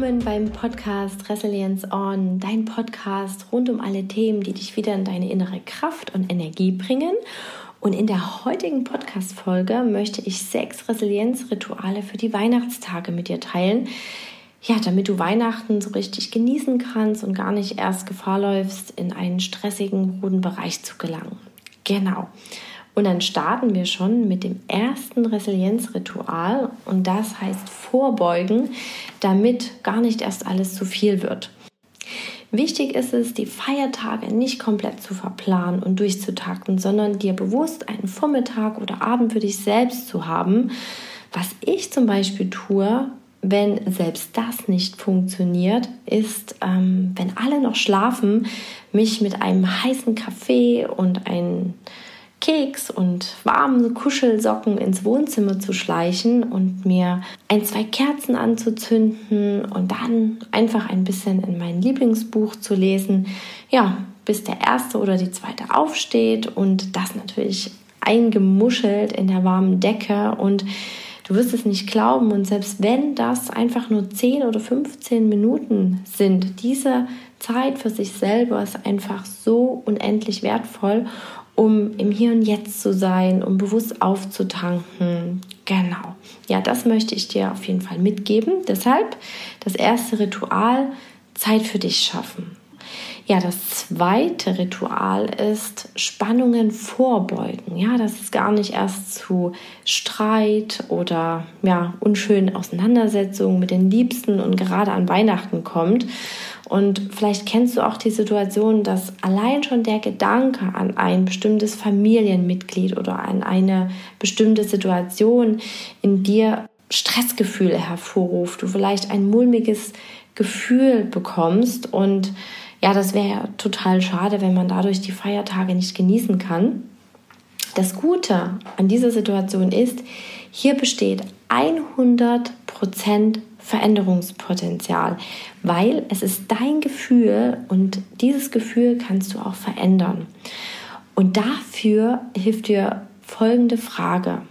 willkommen beim Podcast Resilience On, dein Podcast rund um alle Themen, die dich wieder in deine innere Kraft und Energie bringen. Und in der heutigen Podcast-Folge möchte ich sechs Resilienzrituale für die Weihnachtstage mit dir teilen. Ja, damit du Weihnachten so richtig genießen kannst und gar nicht erst Gefahr läufst, in einen stressigen, roten Bereich zu gelangen. Genau. Und dann starten wir schon mit dem ersten Resilienzritual und das heißt vorbeugen, damit gar nicht erst alles zu viel wird. Wichtig ist es, die Feiertage nicht komplett zu verplanen und durchzutakten, sondern dir bewusst einen Vormittag oder Abend für dich selbst zu haben. Was ich zum Beispiel tue, wenn selbst das nicht funktioniert, ist, ähm, wenn alle noch schlafen, mich mit einem heißen Kaffee und ein Keks und warmen Kuschelsocken ins Wohnzimmer zu schleichen und mir ein, zwei Kerzen anzuzünden und dann einfach ein bisschen in mein Lieblingsbuch zu lesen. Ja, bis der erste oder die zweite aufsteht und das natürlich eingemuschelt in der warmen Decke und du wirst es nicht glauben und selbst wenn das einfach nur 10 oder 15 Minuten sind, diese Zeit für sich selber ist einfach so unendlich wertvoll um im Hier und Jetzt zu sein, um bewusst aufzutanken. Genau. Ja, das möchte ich dir auf jeden Fall mitgeben. Deshalb das erste Ritual, Zeit für dich schaffen. Ja, das zweite Ritual ist Spannungen vorbeugen. Ja, dass es gar nicht erst zu Streit oder ja, unschönen Auseinandersetzungen mit den Liebsten und gerade an Weihnachten kommt. Und vielleicht kennst du auch die Situation, dass allein schon der Gedanke an ein bestimmtes Familienmitglied oder an eine bestimmte Situation in dir Stressgefühle hervorruft, du vielleicht ein mulmiges Gefühl bekommst und ja, das wäre ja total schade, wenn man dadurch die Feiertage nicht genießen kann. Das Gute an dieser Situation ist, hier besteht 100% Veränderungspotenzial, weil es ist dein Gefühl und dieses Gefühl kannst du auch verändern. Und dafür hilft dir folgende Frage.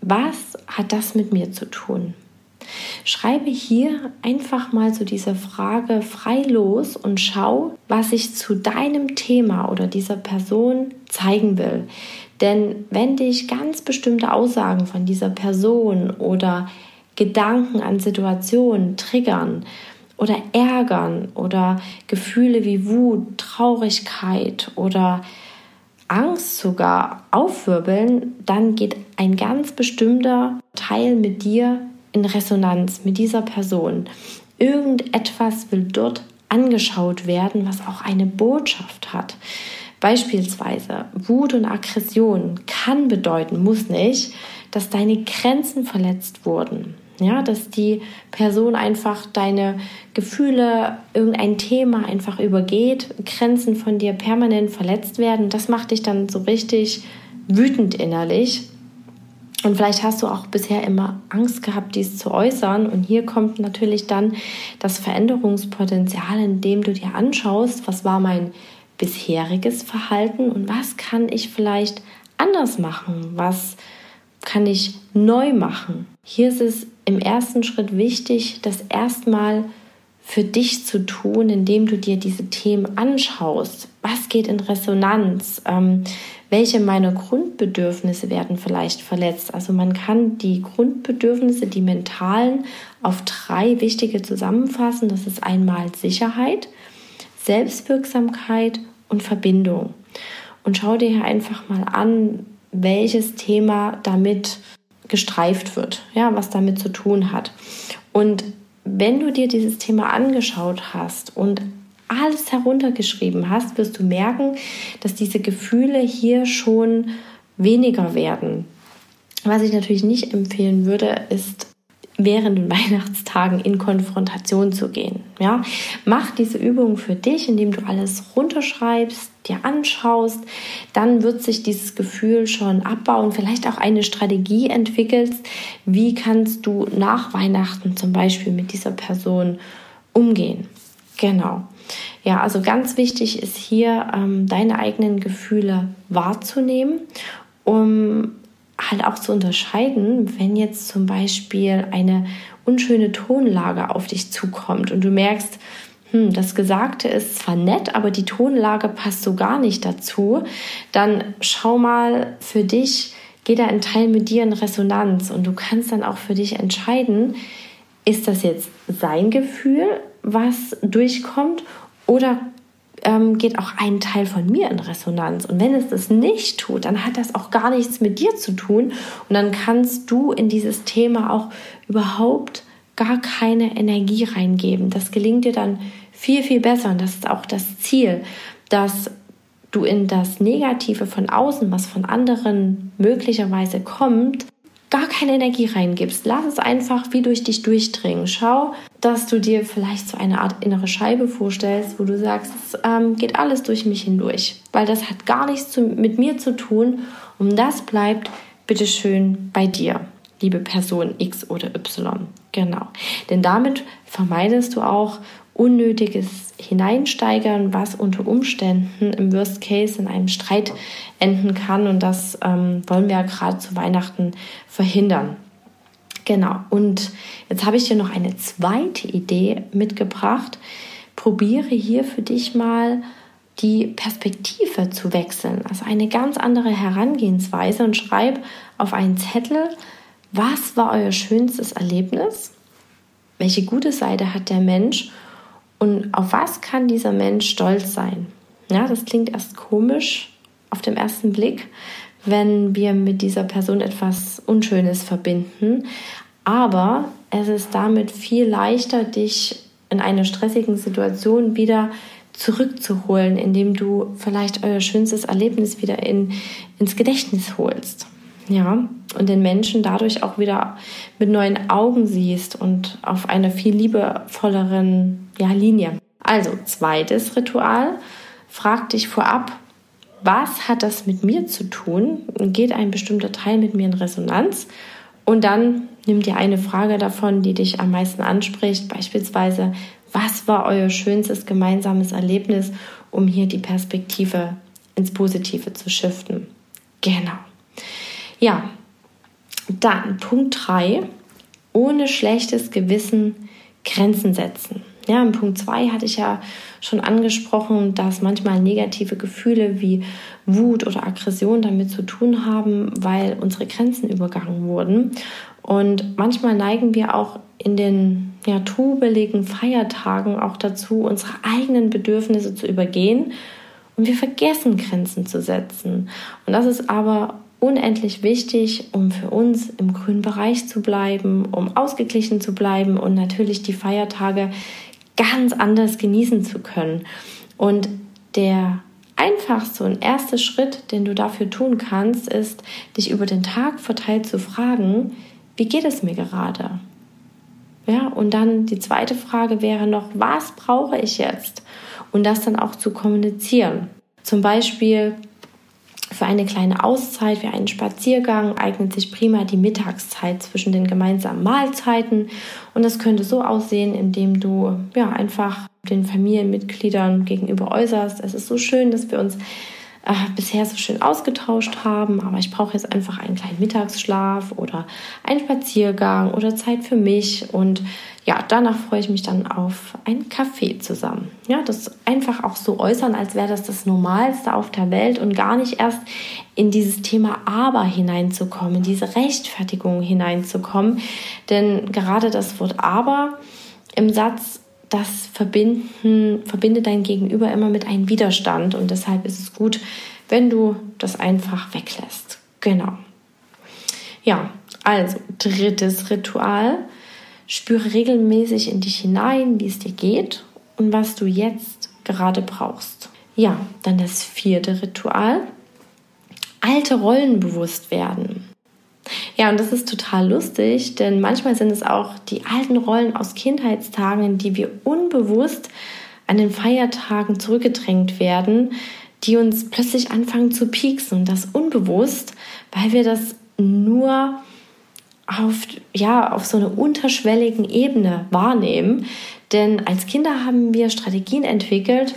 Was hat das mit mir zu tun? Schreibe hier einfach mal zu dieser Frage frei los und schau, was ich zu deinem Thema oder dieser Person zeigen will. Denn wenn dich ganz bestimmte Aussagen von dieser Person oder Gedanken an Situationen triggern oder ärgern oder Gefühle wie Wut, Traurigkeit oder Angst sogar aufwirbeln, dann geht ein ganz bestimmter Teil mit dir in Resonanz mit dieser Person. Irgendetwas will dort angeschaut werden, was auch eine Botschaft hat. Beispielsweise Wut und Aggression kann bedeuten, muss nicht, dass deine Grenzen verletzt wurden. Ja, dass die Person einfach deine Gefühle, irgendein Thema einfach übergeht, Grenzen von dir permanent verletzt werden. Das macht dich dann so richtig wütend innerlich. Und vielleicht hast du auch bisher immer Angst gehabt, dies zu äußern. Und hier kommt natürlich dann das Veränderungspotenzial, indem du dir anschaust, was war mein bisheriges Verhalten und was kann ich vielleicht anders machen, was kann ich neu machen. Hier ist es im ersten Schritt wichtig, das erstmal für dich zu tun, indem du dir diese Themen anschaust. Was geht in Resonanz? Ähm, welche meiner Grundbedürfnisse werden vielleicht verletzt? Also man kann die Grundbedürfnisse, die mentalen, auf drei wichtige zusammenfassen. Das ist einmal Sicherheit, Selbstwirksamkeit und Verbindung. Und schau dir hier einfach mal an, welches Thema damit gestreift wird, ja, was damit zu tun hat. Und wenn du dir dieses Thema angeschaut hast und alles heruntergeschrieben hast, wirst du merken, dass diese Gefühle hier schon weniger werden. Was ich natürlich nicht empfehlen würde, ist während den Weihnachtstagen in Konfrontation zu gehen. Ja, mach diese Übung für dich, indem du alles runterschreibst, dir anschaust, dann wird sich dieses Gefühl schon abbauen, vielleicht auch eine Strategie entwickelst, wie kannst du nach Weihnachten zum Beispiel mit dieser Person umgehen. Genau. Ja, also ganz wichtig ist hier, ähm, deine eigenen Gefühle wahrzunehmen, um halt auch zu unterscheiden, wenn jetzt zum Beispiel eine unschöne Tonlage auf dich zukommt und du merkst, hm, das Gesagte ist zwar nett, aber die Tonlage passt so gar nicht dazu, dann schau mal für dich, geh da ein Teil mit dir in Resonanz und du kannst dann auch für dich entscheiden, ist das jetzt sein Gefühl, was durchkommt oder ähm, geht auch ein Teil von mir in Resonanz. Und wenn es das nicht tut, dann hat das auch gar nichts mit dir zu tun. Und dann kannst du in dieses Thema auch überhaupt gar keine Energie reingeben. Das gelingt dir dann viel, viel besser. Und das ist auch das Ziel, dass du in das Negative von außen, was von anderen möglicherweise kommt, gar keine Energie reingibst. Lass es einfach wie durch dich durchdringen. Schau, dass du dir vielleicht so eine Art innere Scheibe vorstellst, wo du sagst, es ähm, geht alles durch mich hindurch, weil das hat gar nichts zu, mit mir zu tun und das bleibt bitteschön bei dir, liebe Person X oder Y. Genau. Denn damit vermeidest du auch unnötiges Hineinsteigern, was unter Umständen im Worst Case in einem Streit enden kann. Und das ähm, wollen wir ja gerade zu Weihnachten verhindern. Genau. Und jetzt habe ich dir noch eine zweite Idee mitgebracht. Probiere hier für dich mal die Perspektive zu wechseln, also eine ganz andere Herangehensweise und schreib auf einen Zettel, was war euer schönstes Erlebnis? Welche gute Seite hat der Mensch? Und auf was kann dieser Mensch stolz sein? Ja, das klingt erst komisch auf den ersten Blick, wenn wir mit dieser Person etwas Unschönes verbinden. Aber es ist damit viel leichter, dich in einer stressigen Situation wieder zurückzuholen, indem du vielleicht euer schönstes Erlebnis wieder in, ins Gedächtnis holst. Ja, und den Menschen dadurch auch wieder mit neuen Augen siehst und auf einer viel liebevolleren ja, Linie. Also, zweites Ritual, frag dich vorab, was hat das mit mir zu tun? Geht ein bestimmter Teil mit mir in Resonanz? Und dann nimm dir eine Frage davon, die dich am meisten anspricht, beispielsweise, was war euer schönstes gemeinsames Erlebnis, um hier die Perspektive ins Positive zu shiften? Genau. Ja, dann Punkt 3, ohne schlechtes Gewissen Grenzen setzen. Ja, in Punkt 2 hatte ich ja schon angesprochen, dass manchmal negative Gefühle wie Wut oder Aggression damit zu tun haben, weil unsere Grenzen übergangen wurden. Und manchmal neigen wir auch in den ja, trubeligen Feiertagen auch dazu, unsere eigenen Bedürfnisse zu übergehen. Und wir vergessen Grenzen zu setzen. Und das ist aber unendlich wichtig, um für uns im grünen Bereich zu bleiben, um ausgeglichen zu bleiben und natürlich die Feiertage ganz anders genießen zu können. Und der einfachste und erste Schritt, den du dafür tun kannst, ist, dich über den Tag verteilt zu fragen, wie geht es mir gerade? Ja, und dann die zweite Frage wäre noch, was brauche ich jetzt? Und das dann auch zu kommunizieren. Zum Beispiel, für eine kleine Auszeit, für einen Spaziergang eignet sich prima die Mittagszeit zwischen den gemeinsamen Mahlzeiten. Und das könnte so aussehen, indem du ja einfach den Familienmitgliedern gegenüber äußerst. Es ist so schön, dass wir uns äh, bisher so schön ausgetauscht haben, aber ich brauche jetzt einfach einen kleinen Mittagsschlaf oder einen Spaziergang oder Zeit für mich und ja, danach freue ich mich dann auf einen Kaffee zusammen. Ja, das einfach auch so äußern, als wäre das das Normalste auf der Welt und gar nicht erst in dieses Thema Aber hineinzukommen, in diese Rechtfertigung hineinzukommen. Denn gerade das Wort Aber im Satz, das verbinden, verbindet dein Gegenüber immer mit einem Widerstand und deshalb ist es gut, wenn du das einfach weglässt. Genau. Ja, also drittes Ritual Spüre regelmäßig in dich hinein, wie es dir geht und was du jetzt gerade brauchst. Ja, dann das vierte Ritual. Alte Rollen bewusst werden. Ja, und das ist total lustig, denn manchmal sind es auch die alten Rollen aus Kindheitstagen, die wir unbewusst an den Feiertagen zurückgedrängt werden, die uns plötzlich anfangen zu pieksen. Das unbewusst, weil wir das nur auf, ja, auf so einer unterschwelligen Ebene wahrnehmen. Denn als Kinder haben wir Strategien entwickelt,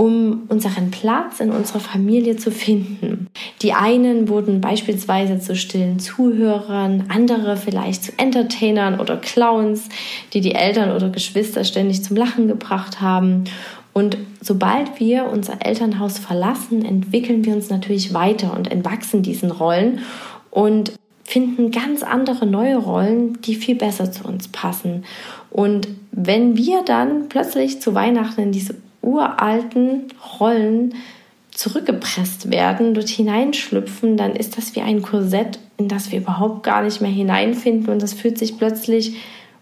um unseren Platz in unserer Familie zu finden. Die einen wurden beispielsweise zu stillen Zuhörern, andere vielleicht zu Entertainern oder Clowns, die die Eltern oder Geschwister ständig zum Lachen gebracht haben. Und sobald wir unser Elternhaus verlassen, entwickeln wir uns natürlich weiter und entwachsen diesen Rollen und finden ganz andere neue Rollen, die viel besser zu uns passen. Und wenn wir dann plötzlich zu Weihnachten in diese uralten Rollen zurückgepresst werden, dort hineinschlüpfen, dann ist das wie ein Korsett, in das wir überhaupt gar nicht mehr hineinfinden. Und das fühlt sich plötzlich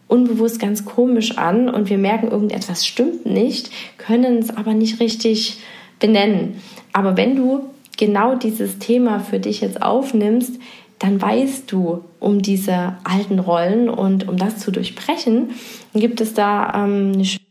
unbewusst ganz komisch an. Und wir merken, irgendetwas stimmt nicht, können es aber nicht richtig benennen. Aber wenn du genau dieses Thema für dich jetzt aufnimmst, dann weißt du um diese alten Rollen. Und um das zu durchbrechen, gibt es da ähm, eine schöne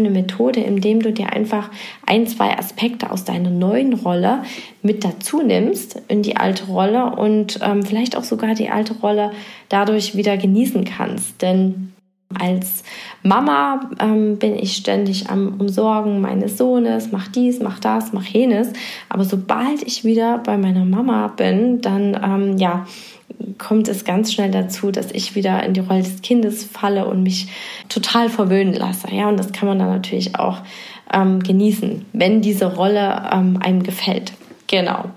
Methode, indem du dir einfach ein, zwei Aspekte aus deiner neuen Rolle mit dazu nimmst in die alte Rolle und ähm, vielleicht auch sogar die alte Rolle dadurch wieder genießen kannst. Denn als Mama ähm, bin ich ständig am Umsorgen meines Sohnes, mach dies, mach das, mach jenes. Aber sobald ich wieder bei meiner Mama bin, dann ähm, ja kommt es ganz schnell dazu, dass ich wieder in die Rolle des Kindes falle und mich total verwöhnen lasse. Ja, und das kann man dann natürlich auch ähm, genießen, wenn diese Rolle ähm, einem gefällt. Genau.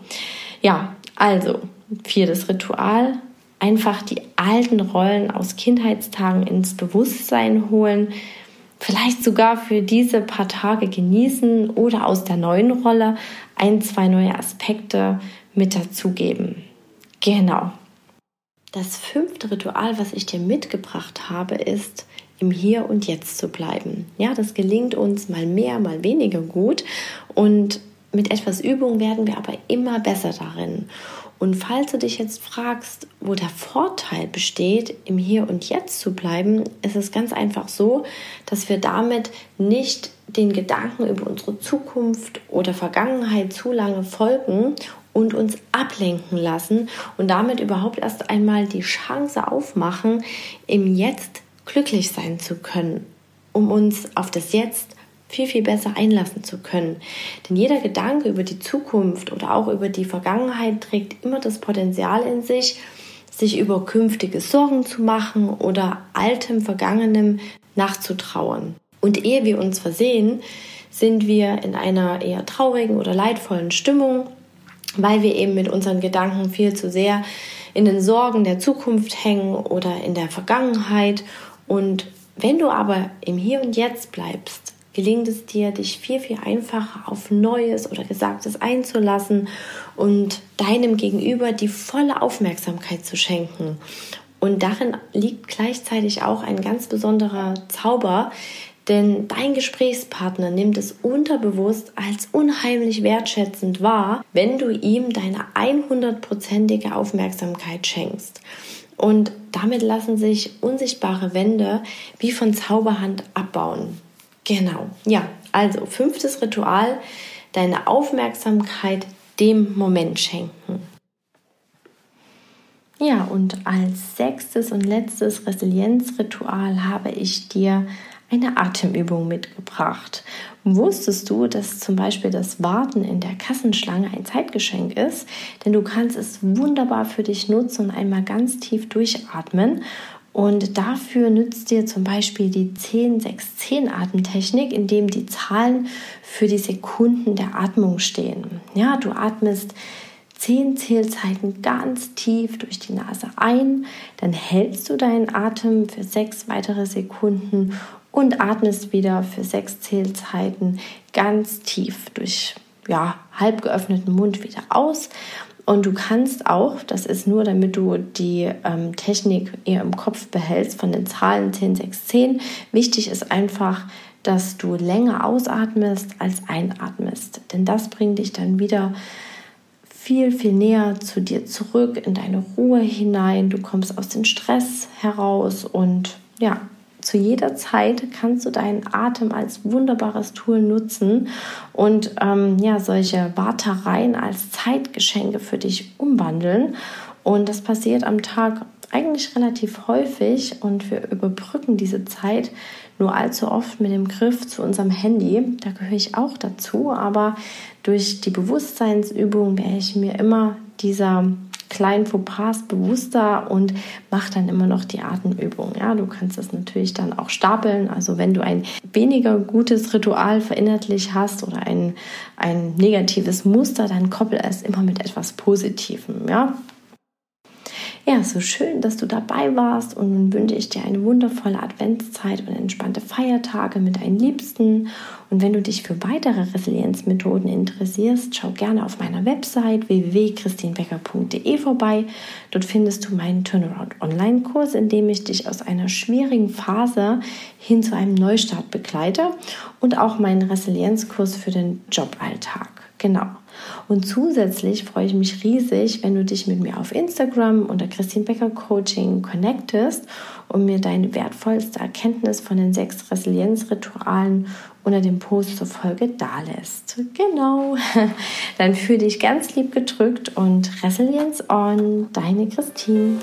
Ja, also viertes Ritual. Einfach die alten Rollen aus Kindheitstagen ins Bewusstsein holen, vielleicht sogar für diese paar Tage genießen oder aus der neuen Rolle ein, zwei neue Aspekte mit dazugeben. Genau. Das fünfte Ritual, was ich dir mitgebracht habe, ist, im Hier und Jetzt zu bleiben. Ja, das gelingt uns mal mehr, mal weniger gut und mit etwas Übung werden wir aber immer besser darin. Und falls du dich jetzt fragst, wo der Vorteil besteht, im Hier und Jetzt zu bleiben, ist es ganz einfach so, dass wir damit nicht den Gedanken über unsere Zukunft oder Vergangenheit zu lange folgen und uns ablenken lassen und damit überhaupt erst einmal die Chance aufmachen, im Jetzt glücklich sein zu können, um uns auf das Jetzt viel, viel besser einlassen zu können. Denn jeder Gedanke über die Zukunft oder auch über die Vergangenheit trägt immer das Potenzial in sich, sich über künftige Sorgen zu machen oder altem, vergangenem nachzutrauern. Und ehe wir uns versehen, sind wir in einer eher traurigen oder leidvollen Stimmung weil wir eben mit unseren Gedanken viel zu sehr in den Sorgen der Zukunft hängen oder in der Vergangenheit. Und wenn du aber im Hier und Jetzt bleibst, gelingt es dir, dich viel, viel einfacher auf Neues oder Gesagtes einzulassen und deinem Gegenüber die volle Aufmerksamkeit zu schenken. Und darin liegt gleichzeitig auch ein ganz besonderer Zauber, denn dein Gesprächspartner nimmt es unterbewusst als unheimlich wertschätzend wahr, wenn du ihm deine 100%ige Aufmerksamkeit schenkst. Und damit lassen sich unsichtbare Wände wie von Zauberhand abbauen. Genau. Ja, also fünftes Ritual, deine Aufmerksamkeit dem Moment schenken. Ja, und als sechstes und letztes Resilienzritual habe ich dir eine Atemübung mitgebracht. Wusstest du, dass zum Beispiel das Warten in der Kassenschlange ein Zeitgeschenk ist? Denn du kannst es wunderbar für dich nutzen und einmal ganz tief durchatmen. Und dafür nützt dir zum Beispiel die 10-6-10-Atemtechnik, in dem die Zahlen für die Sekunden der Atmung stehen. Ja, du atmest 10 Zählzeiten ganz tief durch die Nase ein, dann hältst du deinen Atem für sechs weitere Sekunden und atmest wieder für sechs Zählzeiten ganz tief durch ja, halb geöffneten Mund wieder aus. Und du kannst auch, das ist nur, damit du die ähm, Technik eher im Kopf behältst von den Zahlen 10, 6, 10. Wichtig ist einfach, dass du länger ausatmest als einatmest. Denn das bringt dich dann wieder viel, viel näher zu dir zurück, in deine Ruhe hinein. Du kommst aus dem Stress heraus und ja, zu jeder Zeit kannst du deinen Atem als wunderbares Tool nutzen und ähm, ja, solche Wartereien als Zeitgeschenke für dich umwandeln. Und das passiert am Tag eigentlich relativ häufig und wir überbrücken diese Zeit nur allzu oft mit dem Griff zu unserem Handy. Da gehöre ich auch dazu, aber durch die Bewusstseinsübung wäre ich mir immer dieser kleinen Fauxpas bewusster und mach dann immer noch die Atemübung. Ja, du kannst das natürlich dann auch stapeln. Also wenn du ein weniger gutes Ritual verinnerlich hast oder ein, ein negatives Muster, dann koppel es immer mit etwas Positivem. Ja, ja, so schön, dass du dabei warst und nun wünsche ich dir eine wundervolle Adventszeit und entspannte Feiertage mit deinen Liebsten. Und wenn du dich für weitere Resilienzmethoden interessierst, schau gerne auf meiner Website www.christinbecker.de vorbei. Dort findest du meinen Turnaround Online-Kurs, in dem ich dich aus einer schwierigen Phase hin zu einem Neustart begleite und auch meinen Resilienzkurs für den Joballtag. Genau. Und zusätzlich freue ich mich riesig, wenn du dich mit mir auf Instagram unter Christine Becker Coaching connectest und mir deine wertvollste Erkenntnis von den sechs Resilienzritualen unter dem Post zur Folge dalässt. Genau. Dann fühle dich ganz lieb gedrückt und Resilienz on, deine Christine.